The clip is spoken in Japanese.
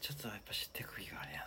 ちょっとやっぱ知ってく気があれやな。